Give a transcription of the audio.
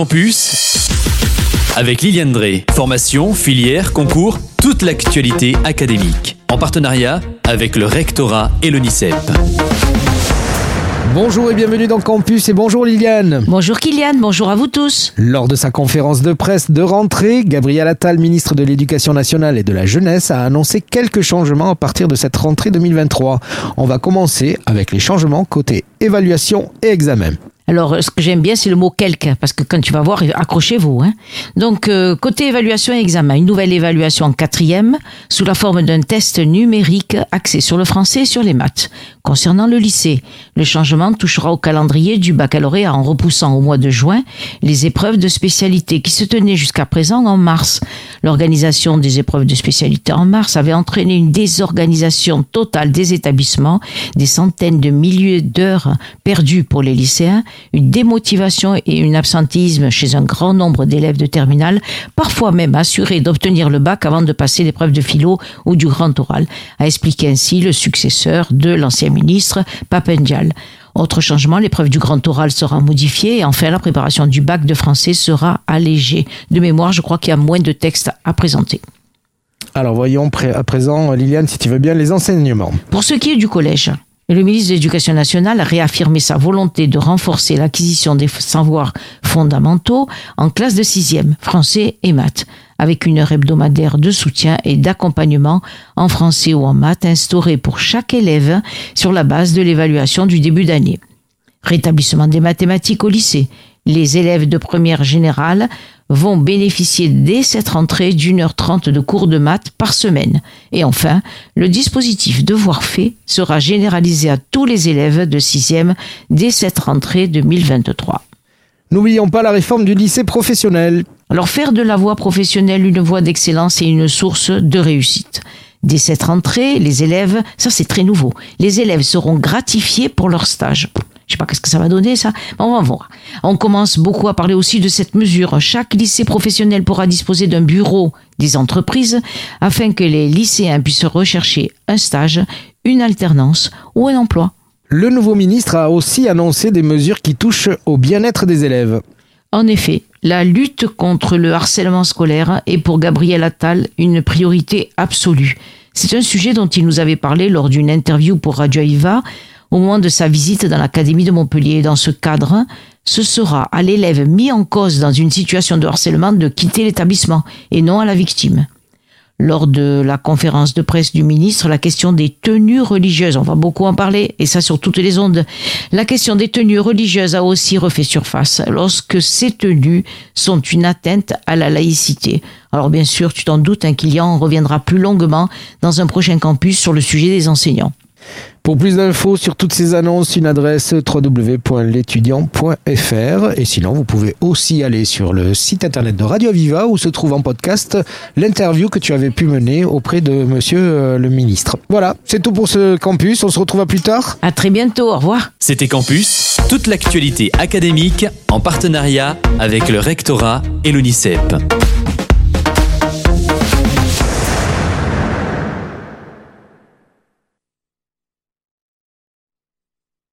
Campus avec Liliane Drey. Formation, filière, concours, toute l'actualité académique. En partenariat avec le rectorat et l'ONICEP. Bonjour et bienvenue dans Campus et bonjour Liliane. Bonjour Kylian, bonjour à vous tous. Lors de sa conférence de presse de rentrée, Gabriel Attal, ministre de l'Éducation nationale et de la jeunesse, a annoncé quelques changements à partir de cette rentrée 2023. On va commencer avec les changements côté évaluation et examen. Alors, ce que j'aime bien, c'est le mot quelque, parce que quand tu vas voir, accrochez-vous. Hein. Donc, euh, côté évaluation et examen, une nouvelle évaluation en quatrième, sous la forme d'un test numérique axé sur le français et sur les maths. Concernant le lycée, le changement touchera au calendrier du baccalauréat en repoussant au mois de juin les épreuves de spécialité qui se tenaient jusqu'à présent en mars. L'organisation des épreuves de spécialité en mars avait entraîné une désorganisation totale des établissements, des centaines de milliers d'heures perdues pour les lycéens, une démotivation et un absentisme chez un grand nombre d'élèves de terminale, parfois même assurés d'obtenir le bac avant de passer l'épreuve de philo ou du grand oral, a expliqué ainsi le successeur de l'ancien ministre Papendial. Autre changement, l'épreuve du grand oral sera modifiée et enfin la préparation du bac de français sera allégée. De mémoire, je crois qu'il y a moins de textes à présenter. Alors voyons à présent, Liliane, si tu veux bien, les enseignements. Pour ce qui est du collège, le ministre de l'Éducation nationale a réaffirmé sa volonté de renforcer l'acquisition des savoirs fondamentaux en classe de sixième, français et maths avec une heure hebdomadaire de soutien et d'accompagnement en français ou en maths instaurée pour chaque élève sur la base de l'évaluation du début d'année. Rétablissement des mathématiques au lycée. Les élèves de première générale vont bénéficier dès cette rentrée d'une heure trente de cours de maths par semaine. Et enfin, le dispositif Devoir fait sera généralisé à tous les élèves de sixième dès cette rentrée 2023. N'oublions pas la réforme du lycée professionnel. Alors faire de la voie professionnelle une voie d'excellence et une source de réussite. Dès cette rentrée, les élèves, ça c'est très nouveau, les élèves seront gratifiés pour leur stage. Je sais pas qu'est-ce que ça va donner ça. on va voir. On commence beaucoup à parler aussi de cette mesure. Chaque lycée professionnel pourra disposer d'un bureau des entreprises afin que les lycéens puissent rechercher un stage, une alternance ou un emploi. Le nouveau ministre a aussi annoncé des mesures qui touchent au bien-être des élèves. En effet, la lutte contre le harcèlement scolaire est pour Gabriel Attal une priorité absolue. C'est un sujet dont il nous avait parlé lors d'une interview pour Radio Iva au moment de sa visite dans l'Académie de Montpellier. Dans ce cadre, ce sera à l'élève mis en cause dans une situation de harcèlement de quitter l'établissement et non à la victime lors de la conférence de presse du ministre la question des tenues religieuses. On va beaucoup en parler, et ça sur toutes les ondes. La question des tenues religieuses a aussi refait surface lorsque ces tenues sont une atteinte à la laïcité. Alors bien sûr, tu t'en doutes, un client reviendra plus longuement dans un prochain campus sur le sujet des enseignants. Pour plus d'infos sur toutes ces annonces, une adresse www.l'étudiant.fr et sinon vous pouvez aussi aller sur le site internet de Radio Viva où se trouve en podcast l'interview que tu avais pu mener auprès de monsieur euh, le ministre. Voilà, c'est tout pour ce campus, on se retrouve à plus tard. À très bientôt, au revoir. C'était Campus, toute l'actualité académique en partenariat avec le rectorat et l'UNICEP.